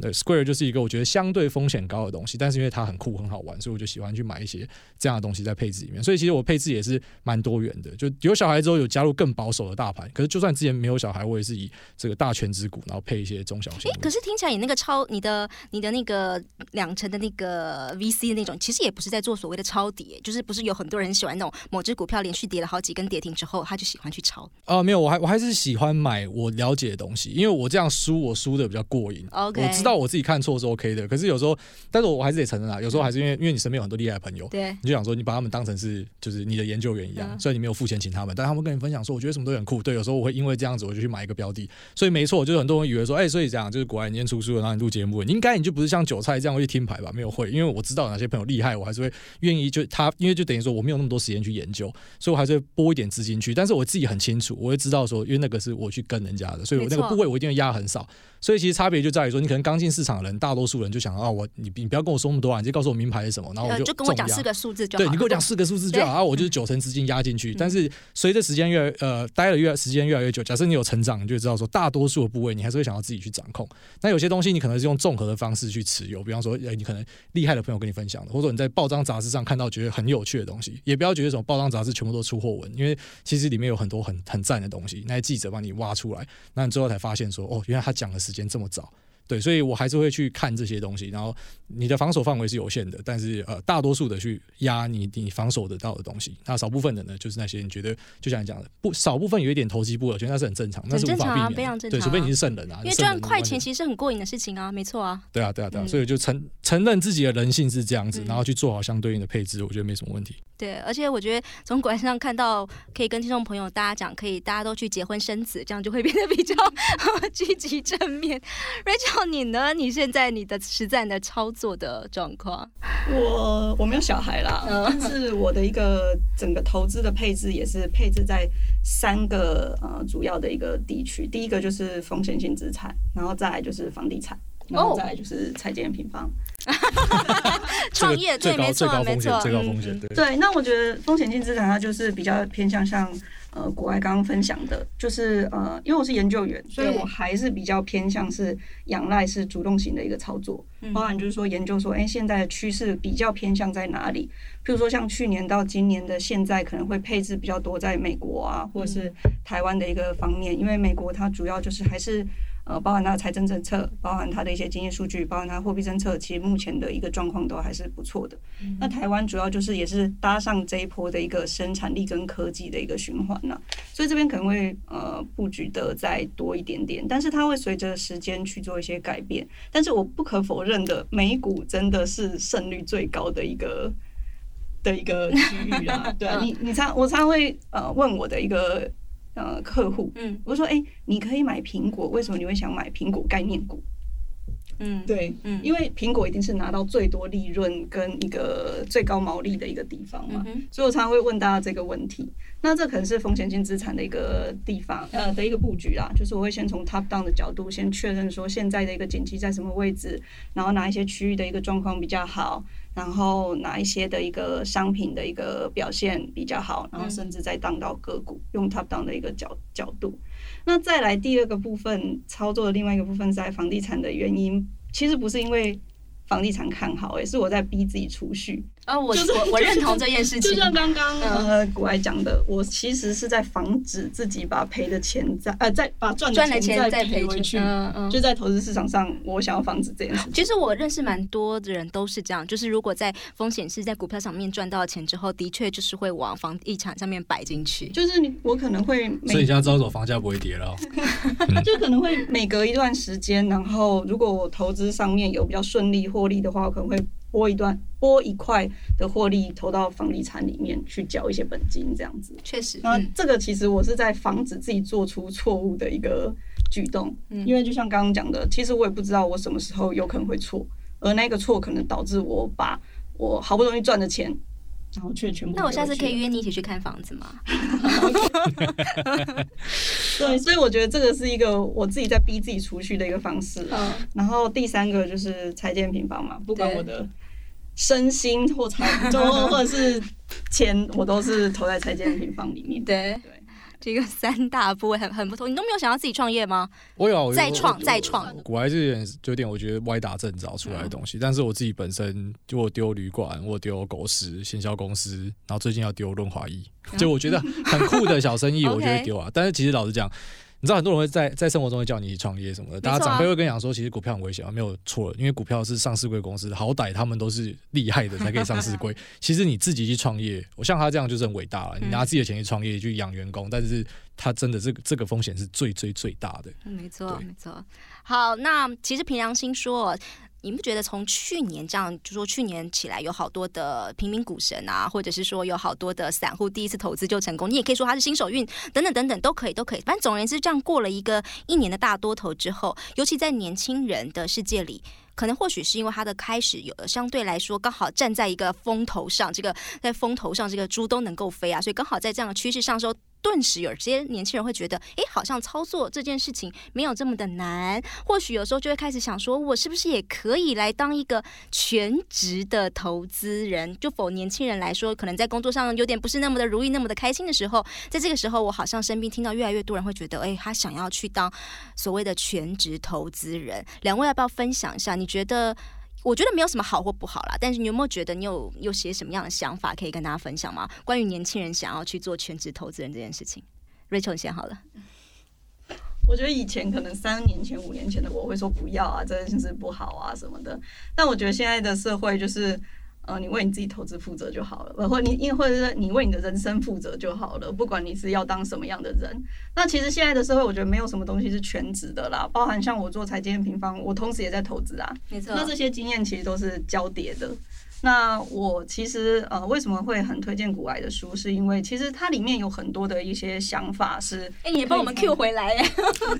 对，Square 就是一个我觉得相对风险高的东西，但是因为它很酷很好玩，所以我就喜欢去买一些这样的东西在配置里面。所以其实我配置也是蛮多元的，就有小孩之后有加入更保守的大盘，可是就算之前没有小孩，我也是以这个大全之股，然后配一些中小型哎，。可是听起来你那个超你的你的那个两成的那个 VC 的那种，其实也不是在做所谓的抄底，就是不是有很多人喜欢那种某只股票连续跌了好几根跌停之后，他就喜欢去抄。啊，没有，我还我还是喜欢买我了解的东西，因为我这样输我输的比较过瘾。OK，我知道我自己看错是 OK 的，可是有时候，但是我还是得承认啊，有时候还是因为因为你身边有很多厉害的朋友，对，你就想说你把他们当成是就是你的研究员一样，嗯虽然你没有付钱请他们，但他们跟你分享说，我觉得什么都很酷。对，有时候我会因为这样子我就去买一个标的，所以没错，就是很多人以为说，哎、所以这样就是果然你今天出书了，然后你录节目，你应该你就不是像韭菜这样会去听牌吧？没有会，因为我知道哪些朋友厉害，我还是会愿意就他，因为就等于说我没有那么多时间去研究，所以我还是会拨一点资金去，但是我自己很清楚，我会知道说，因为那个是我去跟人家的，所以我那个部位我一定会压很少。所以其实差别就在于说，你可能刚进市场的人，大多数人就想啊，我你你不要跟我说那么多啊，你直接告诉我名牌是什么，然后我呃，就就跟我讲四个数字就好。对你跟我讲四个数字就好，对然后我就是九成资金压进去。但是随着时间越呃待了越时间越来越久，假设你有成长，你就知道说大多数的部位你还是会想要自己去掌控。那有些东西你可能是用综合的方式去持有，比方说呃你可能厉害的朋友跟你分享的，或者说你在报章杂志上看到觉得很有趣的东西，也不要觉得什么报章杂志全部都出货文，因为其实里面有很多很很赞的东西，那些记者帮你挖出来，那你最后才发现说哦，原来他讲的时间这么早。对，所以我还是会去看这些东西。然后你的防守范围是有限的，但是呃，大多数的去压你你防守得到的东西。那少部分的呢，就是那些你觉得就像你讲的，不少部分有一点投机不，我觉得那是很正常，那是无法避免的。对，非常正常除非你是圣人啊，因为赚快钱其实是很过瘾的事情啊，没错啊。对啊，对啊，对啊，嗯所以就承承认自己的人性是这样子，嗯然后去做好相对应的配置，我觉得没什么问题。对，而且我觉得从股案上看到，可以跟听众朋友大家讲，可以大家都去结婚生子，这样就会变得比较 (laughs) 积极正面。Rachel，你呢？你现在你的实战的操作的状况？我我没有小孩啦，嗯但是我的一个整个投资的配置也是配置在三个呃主要的一个地区，第一个就是风险性资产，然后再来就是房地产，然后再来就是拆建平方。(laughs) 创业这个对，没错没错最高嗯风险，对。对，那我觉得风险性资产它就是比较偏向像呃国外刚刚分享的，就是呃因为我是研究员，所以我还是比较偏向是仰赖是主动型的一个操作，嗯包含就是说研究说，哎、现在的趋势比较偏向在哪里？譬如说像去年到今年的现在可能会配置比较多在美国啊，或者是台湾的一个方面，因为美国它主要就是还是。呃，包含它的财政政策，包含它的一些经济数据，包含它货币政策，其实目前的一个状况都还是不错的。那台湾主要就是也是搭上这一波的一个生产力跟科技的一个循环呐、所以这边可能会呃布局的再多一点点，但是它会随着时间去做一些改变。但是我不可否认的，美股真的是胜率最高的一个的一个区域啊。(laughs) 对啊，你你常我常会呃问我的一个呃客户，嗯我说哎、诶你可以买苹果，为什么你会想买苹果概念股？嗯，对，嗯因为苹果一定是拿到最多利润跟一个最高毛利的一个地方嘛，嗯所以我常常会问大家这个问题。那这可能是风险性资产的一个地方，呃的一个布局啦，就是我会先从 top down 的角度先确认说现在的一个景气在什么位置，然后哪一些区域的一个状况比较好，然后哪一些的一个商品的一个表现比较好，然后甚至再当到个股，用 top down 的一个角角度。那再来第二个部分操作的另外一个部分，在房地产的原因，其实不是因为房地产看好、欸，是我在逼自己储蓄。啊，我就是我我认同这件事情就。像刚刚嗯呃古爱讲的，我其实是在防止自己把赔的钱再呃再把赚赚的钱再赔赔回去。嗯嗯。就在投资市场上，我想要防止这样。其实我认识蛮多的人都是这样，就是如果在风险是在股票上面赚到钱之后，的确就是会往房地产上面摆进去。就是你，我可能会每所以你现在知道房价不会跌了哦、(laughs) 就可能会每隔一段时间，然后如果我投资上面有比较顺利获利的话，我可能会拨一段拨一块的获利投到房地产里面去缴一些本金，这样子。确实，那嗯这个其实我是在防止自己做出错误的一个举动，嗯因为就像刚刚讲的，其实我也不知道我什么时候有可能会错，而那个错可能导致我把我好不容易赚的钱，然后却全部那我下次可以约你一起去看房子吗？对，所以我觉得这个是一个我自己在逼自己储蓄的一个方式啊。嗯，然后第三个就是拆建平房嘛，不管我的身心或财就 (laughs) 或者是钱，我都是投在财建平方里面。对，对，这个三大部位很很不同。你都没有想要自己创业吗？我有再创再创。古埃是有点有点，我觉得歪打正着出来的东西。但是我自己本身就我丢旅馆，我丢狗食行销公司，然后最近要丢润滑液，就我觉得很酷的小生意，我就会 (laughs) 丢啊。但是其实老实讲。你知道很多人会在在生活中会叫你创业什么的，大家长辈会跟你讲说，其实股票很危险啊，没有错，因为股票是上市贵公司，好歹他们都是厉害的才可以上市贵。(laughs) 其实你自己去创业，我像他这样就是很伟大了，你拿自己的钱去创业去养员工，但是他真的这个这个风险是最最最大的。没错，没错。好，那其实凭良心说。你不觉得从去年这样，就说去年起来有好多的平民股神啊，或者是说有好多的散户第一次投资就成功，你也可以说他是新手运等等等等都可以都可以。反正总而言之，这样过了一个一年的大多头之后，尤其在年轻人的世界里，可能或许是因为他的开始有相对来说刚好站在一个风头上，这个在风头上这个猪都能够飞啊，所以刚好在这样的趋势上时候。顿时有些年轻人会觉得，哎，好像操作这件事情没有这么的难。或许有时候就会开始想说，我是不是也可以来当一个全职的投资人？就否年轻人来说，可能在工作上有点不是那么的如意，那么的开心的时候，在这个时候，我好像身边听到越来越多人会觉得，哎，他想要去当所谓的全职投资人。两位要不要分享一下？你觉得？我觉得没有什么好或不好啦，但是你有没有觉得你有有些什么样的想法可以跟大家分享吗？关于年轻人想要去做全职投资人这件事情，Rachel 先好了。我觉得以前可能三年前、五年前的我会说不要啊，这件事情不好啊什么的，但我觉得现在的社会就是。呃，你为你自己投资负责就好了，或你因或者是你为你的人生负责就好了。不管你是要当什么样的人，那其实现在的社会，我觉得没有什么东西是全职的啦。包含像我做财经平方，我同时也在投资啊。没错，那这些经验其实都是交叠的。那我其实呃为什么会很推荐古埃的书？是因为其实它里面有很多的一些想法是，哎，你帮我们 Q 回来，(laughs)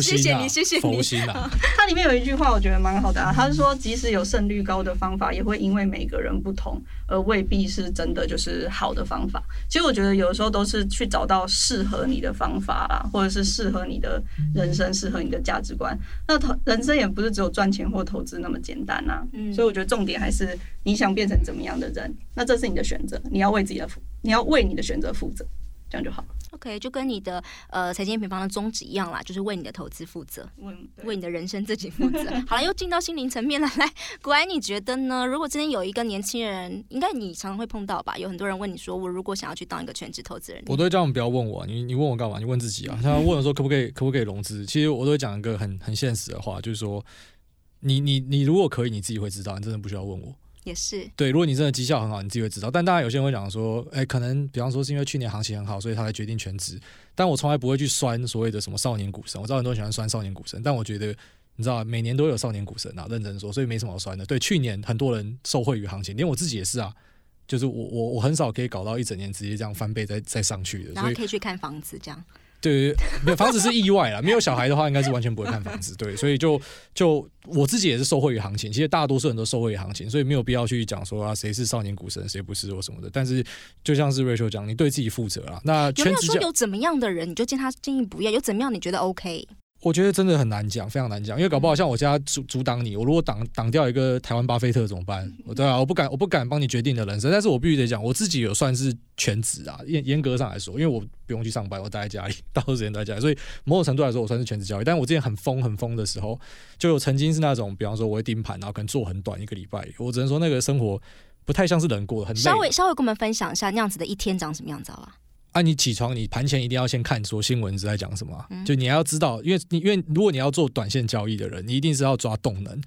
谢谢你，谢谢你，佛心啊。(laughs) 它里面有一句话，我觉得蛮好的啊。他是说，即使有胜率高的方法，也会因为每个人不同，而未必是真的就是好的方法。其实我觉得有的时候都是去找到适合你的方法啦，或者是适合你的人生、适合你的价值观。那投人生也不是只有赚钱或投资那么简单呐。嗯，所以我觉得重点还是你。想变成怎么样的人？那这是你的选择，你要为自己的负，你要为你的选择负责，这样就好了。OK，就跟你的呃财经平方的宗旨一样啦，就是为你的投资负责，为你的人生自己负责。好了，又进到心灵层面了。(laughs) 来，古埃，你觉得呢？如果今天有一个年轻人，应该你常常会碰到吧？有很多人问你说，我如果想要去当一个全职投资人，我都会叫他们不要问我，你你问我干嘛？你问自己啊。他问我说可不可以可不可以融资？其实我都会讲一个很很现实的话，就是说，你你你如果可以，你自己会知道，你真的不需要问我。也是对，如果你真的绩效很好，你自己会知道。但当然有些人会讲说，哎，可能比方说是因为去年行情很好，所以他才决定全职。但我从来不会去酸所谓的什么少年股神。我知道很多人喜欢酸少年股神，但我觉得你知道，每年都有少年股神啊，认真说，所以没什么好酸的。对，去年很多人受惠于行情，连我自己也是啊。就是我我我很少可以搞到一整年直接这样翻倍再再上去的，然后可以去看房子这样。对，没有房子是意外啦，没有小孩的话，应该是完全不会看房子。对，所以就就我自己也是受惠于行情，其实大多数人都受惠于行情，所以没有必要去讲说啊谁是少年股神，谁不是或什么的。但是就像是瑞秋讲，你对自己负责啊。那有没有说有怎么样的人，你就见他建议不要？有怎么样你觉得 OK？我觉得真的很难讲，非常难讲，因为搞不好像我家阻阻挡你，我如果挡挡掉一个台湾巴菲特怎么办？对啊，我不敢，我不敢帮你决定你的人生，但是我必须得讲，我自己有算是全职啊，严严格上来说，因为我不用去上班，我待在家里，大多时间待在家里，所以某种程度来说，我算是全职教育。但我之前很疯很疯的时候，就曾经是那种，比方说我会盯盘，然后可能做很短一个礼拜，我只能说那个生活不太像是人过，很稍微稍微跟我们分享一下那样子的一天长什么样子啊？啊，你起床，你盘前一定要先看说新闻是在讲什么，就你要知道，因为你因为如果你要做短线交易的人，你一定是要抓动能。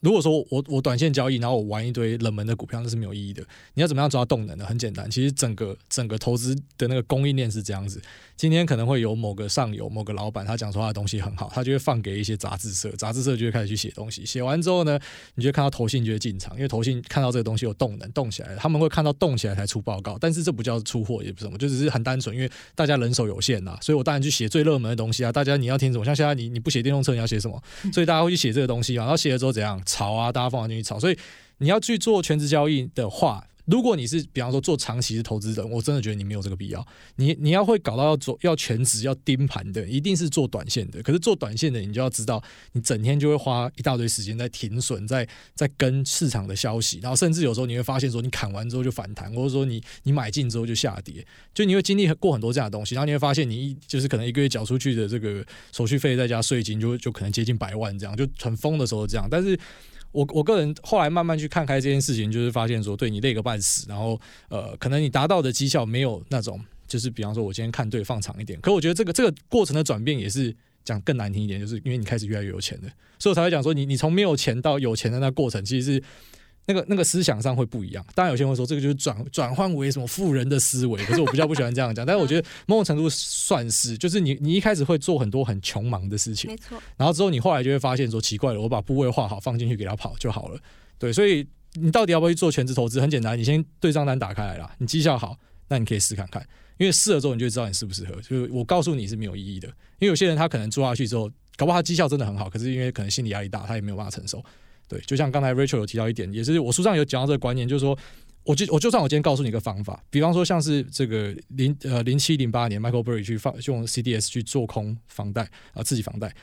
如果说我我短线交易，然后我玩一堆冷门的股票，那是没有意义的。你要怎么样抓动能呢？很简单，其实整个整个投资的那个供应链是这样子。今天可能会有某个上游、某个老板，他讲说他的东西很好，他就会放给一些杂志社，杂志社就会开始去写东西。写完之后呢，你就看到投信就会进场，因为投信看到这个东西有动能，动起来，他们会看到动起来才出报告。但是这不叫出货，也不是什么，就只是很单纯，因为大家人手有限呐，所以我当然去写最热门的东西啊。大家你要听什么？像现在你你不写电动车，你要写什么？所以大家会去写这个东西啊。然后写了之后怎样炒啊？大家放完进去炒。所以你要去做全职交易的话，如果你是比方说做长期的投资人，我真的觉得你没有这个必要。你你要会搞到要做要全职要盯盘的，一定是做短线的。可是做短线的，你就要知道，你整天就会花一大堆时间在停损，在在跟市场的消息，然后甚至有时候你会发现说，你砍完之后就反弹，或者说你你买进之后就下跌，就你会经历过很多这样的东西，然后你会发现你一就是可能一个月缴出去的这个手续费再加税金，就就可能接近百万这样，就很疯的时候这样，但是。我我个人后来慢慢去看开这件事情，就是发现说，对你累个半死，然后呃，可能你达到的绩效没有那种，就是比方说，我今天看对放长一点，可我觉得这个这个过程的转变也是讲更难听一点，就是因为你开始越来越有钱了，所以我才会讲说，你你从没有钱到有钱的那过程，其实是。那个那个思想上会不一样，当然有些人会说这个就是转转换为什么富人的思维，可是我比较不喜欢这样讲。但是我觉得某种程度算是，就是你你一开始会做很多很穷忙的事情，没错。然后之后你后来就会发现说奇怪了，我把部位画好放进去给他跑就好了。对，所以你到底要不要去做全职投资？很简单，你先对账单打开来啦，你绩效好，那你可以试看看，因为试了之后你就知道你适不适合。就是我告诉你是没有意义的，因为有些人他可能做下去之后，搞不好他绩效真的很好，可是因为可能心理压力大，他也没有办法承受。对，就像刚才 Rachel 有提到一点，也是我书上有讲到这个观念，就是说，我就我就算我今天告诉你一个方法，比方说像是这个零呃零七零八年 Michael Burry 去放用 CDS 去做空房贷啊，自己房贷。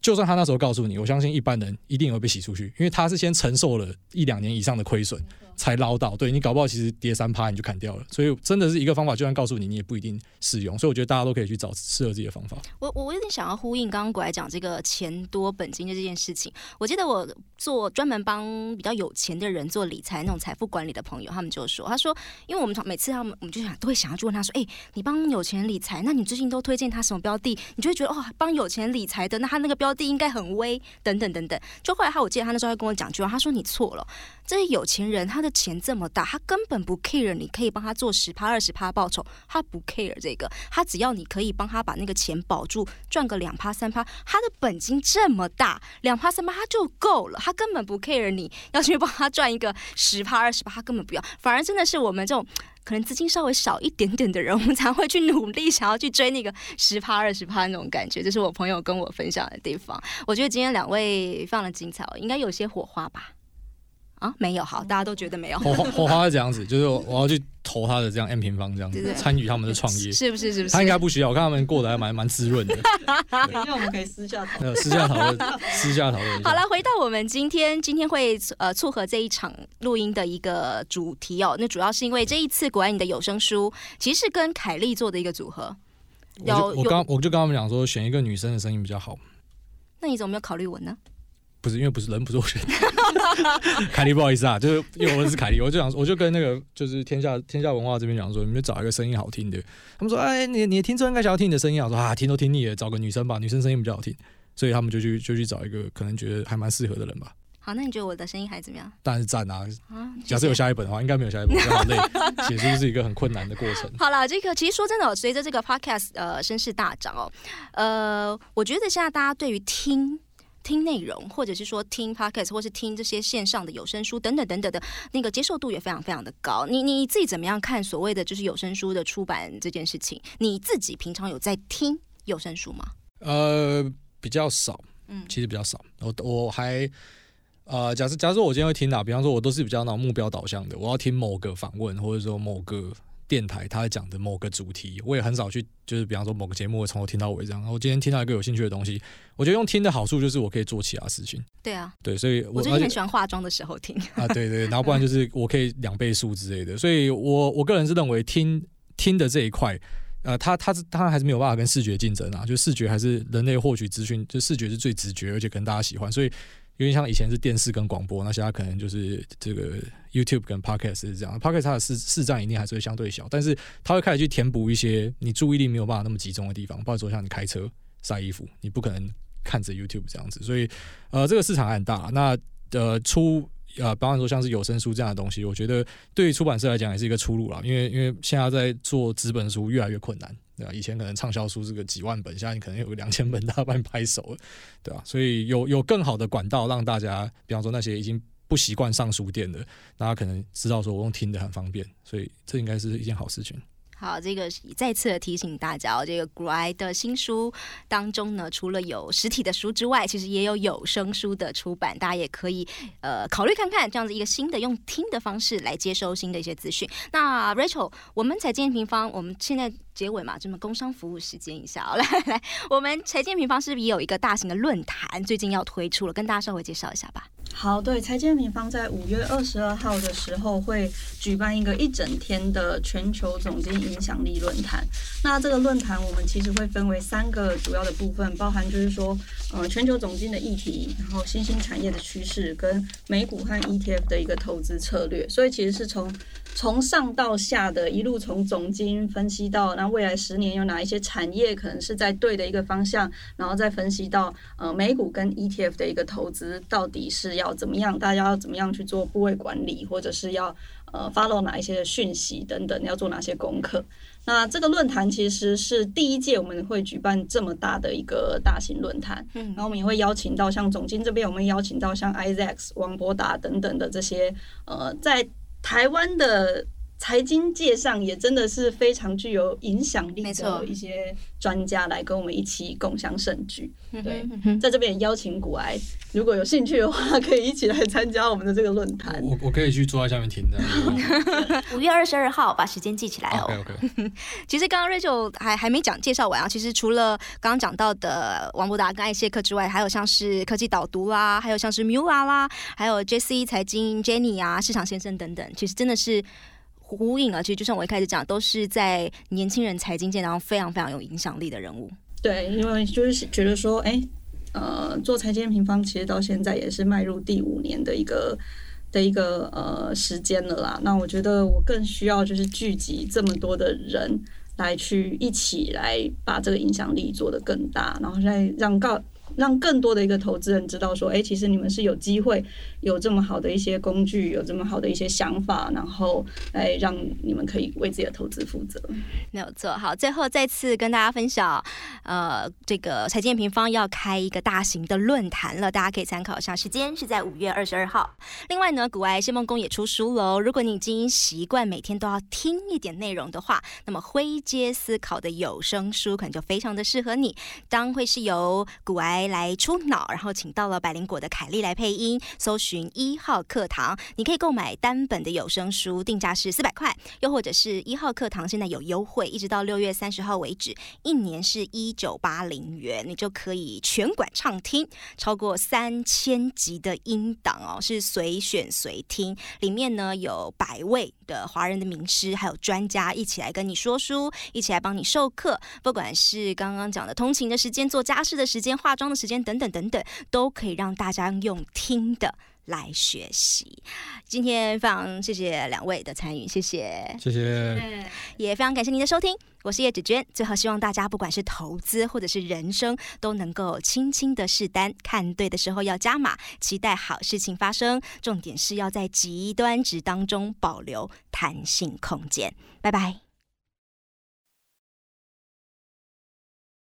就算他那时候告诉你，我相信一般人一定会被洗出去，因为他是先承受了一两年以上的亏损才捞到。对你搞不好其实跌三趴你就砍掉了，所以真的是一个方法，就算告诉你，你也不一定适用。所以我觉得大家都可以去找适合自己的方法。我我有点想要呼应刚刚过来讲这个钱多本金的这件事情。我记得我做专门帮比较有钱的人做理财那种财富管理的朋友，他们就说，他说，因为我们每次他们我们就想都会想要去问他说，哎，你帮有钱理财，那你最近都推荐他什么标的？你就会觉得哦，帮有钱理财的，那他那个标的应该很威。等等等等，就后来他，我记得他那时候还跟我讲句话，他说：“你错了，这些有钱人他的钱这么大，他根本不 care 你可以帮他做十趴二十趴报酬，他不 care 这个，他只要你可以帮他把那个钱保住，赚个两趴三趴，他的本金这么大，两趴三趴他就够了，他根本不 care 你要去帮他赚一个十趴二十趴，他根本不要，反而真的是我们这种。”可能资金稍微少一点点的人，我们才会去努力想要去追那个十趴二十趴那种感觉，这是我朋友跟我分享的地方。我觉得今天两位非常的精彩哦，应该有些火花吧？啊，没有，好，大家都觉得没有。火火花是这样子，就是我要去投他的这样 M 平方这样子，参与他们的创业，是不是？是不是？他应该不需要，我看他们过得还蛮蛮滋润的。(laughs) 因为我们可以私下讨论，私下讨论，(laughs) 私下讨论。好了，回到我们今天，今天会呃撮合这一场录音的一个主题哦。那主要是因为这一次国安你的有声书，其实跟凯莉做的一个组合。有我刚我就跟他们讲说，选一个女生的声音比较好。那你怎么没有考虑我呢？不是因为不是人不是我选，(laughs) 凯莉不好意思啊，就是因为我是凯莉，我就想我就跟那个就是天下天下文化这边讲说，你们找一个声音好听的。他们说，哎，你你听众应该想要听你的声音啊。我说啊，听都听腻了，找个女生吧，女生声音比较好听。所以他们就去就去找一个可能觉得还蛮适合的人吧。好，那你觉得我的声音还怎么样？当然是赞啊！假设有下一本的话，应该没有下一本，好累，(laughs) 写书是一个很困难的过程。好了，这个其实说真的，随着这个 podcast 呃声势大涨哦，呃，我觉得现在大家对于听。听内容，或者是说听 podcast，或是听这些线上的有声书等等等等的那个接受度也非常非常的高。你你自己怎么样看所谓的就是有声书的出版这件事情？你自己平常有在听有声书吗？呃，比较少，嗯，其实比较少。我我还呃，假设假设我今天会听哪，比方说我都是比较那种目标导向的，我要听某个访问，或者说某个。电台他在讲的某个主题，我也很少去，就是比方说某个节目，从头听到尾这样。我今天听到一个有兴趣的东西，我觉得用听的好处就是我可以做其他事情。对啊，对，所以我最近很喜欢化妆的时候听啊，对对，然后不然就是我可以两倍速之类的。所以我我个人是认为听听的这一块，呃，它它是它还是没有办法跟视觉竞争啊，就视觉还是人类获取资讯，就视觉是最直觉，而且可能大家喜欢，所以。因为像以前是电视跟广播，那现在可能就是这个 YouTube 跟 Podcast 是这样。Podcast 它的市市占一定还是会相对小，但是它会开始去填补一些你注意力没有办法那么集中的地方。包括说像你开车晒衣服，你不可能看着 YouTube 这样子，所以呃，这个市场还很大。那呃出。呃，比方说像是有声书这样的东西，我觉得对于出版社来讲也是一个出路啦。因为因为现在在做纸本书越来越困难，对吧？以前可能畅销书是个几万本，现在你可能有个两千本，(laughs) 大半拍手了，对吧？所以有有更好的管道让大家，比方说那些已经不习惯上书店的，大家可能知道说我用听的很方便，所以这应该是一件好事情。好，这个再次的提醒大家哦，这个古埃的新书当中呢，除了有实体的书之外，其实也有有声书的出版，大家也可以呃考虑看看这样子一个新的用听的方式来接收新的一些资讯。那 Rachel，我们财经平方，我们现在结尾嘛，这么工商服务时间一下哦，来 (laughs) 来，我们财经平方是不是也有一个大型的论坛，最近要推出了，跟大家稍微介绍一下吧。好，对，财经平方在五月二十二号的时候会举办一个一整天的全球总经影响力论坛。那这个论坛我们其实会分为三个主要的部分，包含就是说，呃，全球总经的议题，然后新兴产业的趋势，跟美股和 ETF 的一个投资策略。所以其实是从从上到下的一路从总经分析到，那未来十年有哪一些产业可能是在对的一个方向，然后再分析到呃美股跟 ETF 的一个投资到底是要怎么样，大家要怎么样去做部位管理，或者是要呃 follow 哪一些讯息等等，要做哪些功课。那这个论坛其实是第一届我们会举办这么大的一个大型论坛，嗯，然后我们也会邀请到像总经这边，我们邀请到像 Isaac、王博达等等的这些呃在。台湾的财经界上也真的是非常具有影响力的一些专家来跟我们一起共享盛举。对，在这边邀请古埃，如果有兴趣的话，可以一起来参加我们的这个论坛。我我可以去坐在下面听的。(laughs) 五月二十二号，把时间记起来哦。OK OK。(laughs) 其实刚刚 Rachel 还还没讲介绍完啊。其实除了刚刚讲到的王博达跟艾谢克之外，还有像是科技导读啦，还有像是 Mula 啦，还有 JC 财经 Jenny 啊，市场先生等等。其实真的是。呼应啊，其实就像我一开始讲，都是在年轻人财经界当中非常非常有影响力的人物。对，因为就是觉得说，哎，呃，做财经平方其实到现在也是迈入第五年的一个的一个呃时间了啦。那我觉得我更需要就是聚集这么多的人来去一起来把这个影响力做得更大，然后再让告。让更多的一个投资人知道说，哎，其实你们是有机会有这么好的一些工具，有这么好的一些想法，然后来让你们可以为自己的投资负责。没有错。好，最后再次跟大家分享，呃，这个财经平方要开一个大型的论坛了，大家可以参考一下，时间是在五月二十二号。另外呢，古埃谢梦工也出书喽。如果你已经习惯每天都要听一点内容的话，那么灰阶思考的有声书可能就非常的适合你。当会是由古埃来出脑，然后请到了百灵果的凯莉来配音。搜寻一号课堂，你可以购买单本的有声书，定价是四百块；又或者是一号课堂现在有优惠，一直到六月三十号为止，一年是一九八零元，你就可以全馆畅听超过三千集的音档哦，是随选随听。里面呢有百位的华人的名师，还有专家一起来跟你说书，一起来帮你授课。不管是刚刚讲的通勤的时间、做家事的时间、化妆的。时间等等等等，都可以让大家用听的来学习。今天非常谢谢两位的参与，谢谢，谢谢，也非常感谢您的收听。我是叶芷娟，最后希望大家不管是投资或者是人生，都能够轻轻的试单，看对的时候要加码，期待好事情发生。重点是要在极端值当中保留弹性空间。拜拜。